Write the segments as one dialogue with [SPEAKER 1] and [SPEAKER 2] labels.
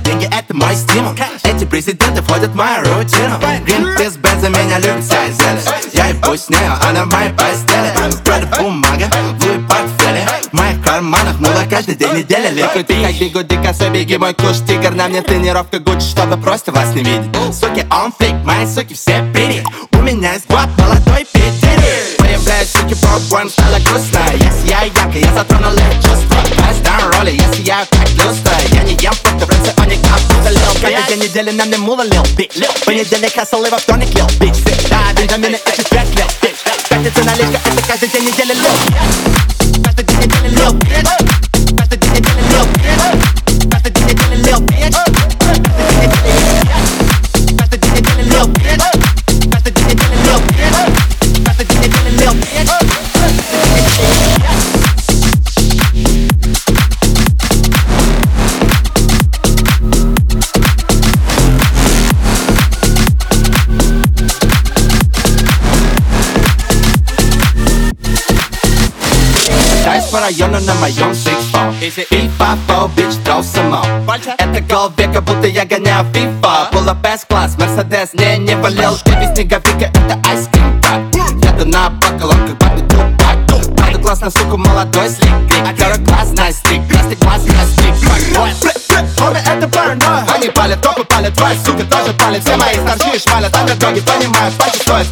[SPEAKER 1] деньги это мой стимул. Эти президенты входят в мою рутину. Гринпис бенза меня любит вся Я пусть с нею, она в моей постели. Правда бумага, Луи портфеле. В моих карманах мула каждый день недели. Ликуй ты как бигуди, коса, беги мой куш Тигр, на мне тренировка Гуччи, чтобы просто вас не видеть. Суки, он фейк, мои суки все пири. У меня есть год молодой питери Появляюсь, суки, попкорн, стало грустно Если я ярко, я затронул их Каждый день недели на мне мула лил, бич Понедельник, хасл и во вторник лил, бич Всегда витамины, это пять лил, бич Пятница наличка, это каждый день недели лил Каждый Катаюсь по району на моем сиксфо FIFA, фо, бич, дроу само Это гол века, будто я гоняю FIFA Была best класс, Мерседес, не, не Ты без снеговика, это айскрим, брат Еду на бакалон, как бабы Дубай Надо классно, сука, молодой слик Второй класс, nice stick, красный класс, stick Homie, это паранойя Они палят, топы палят, твоя сука тоже палит Все мои старшие шмалят, андердоги понимают Пачи стоят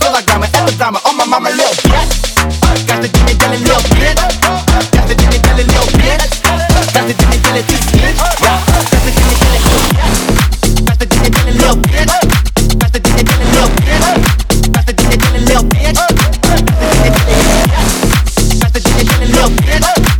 [SPEAKER 1] день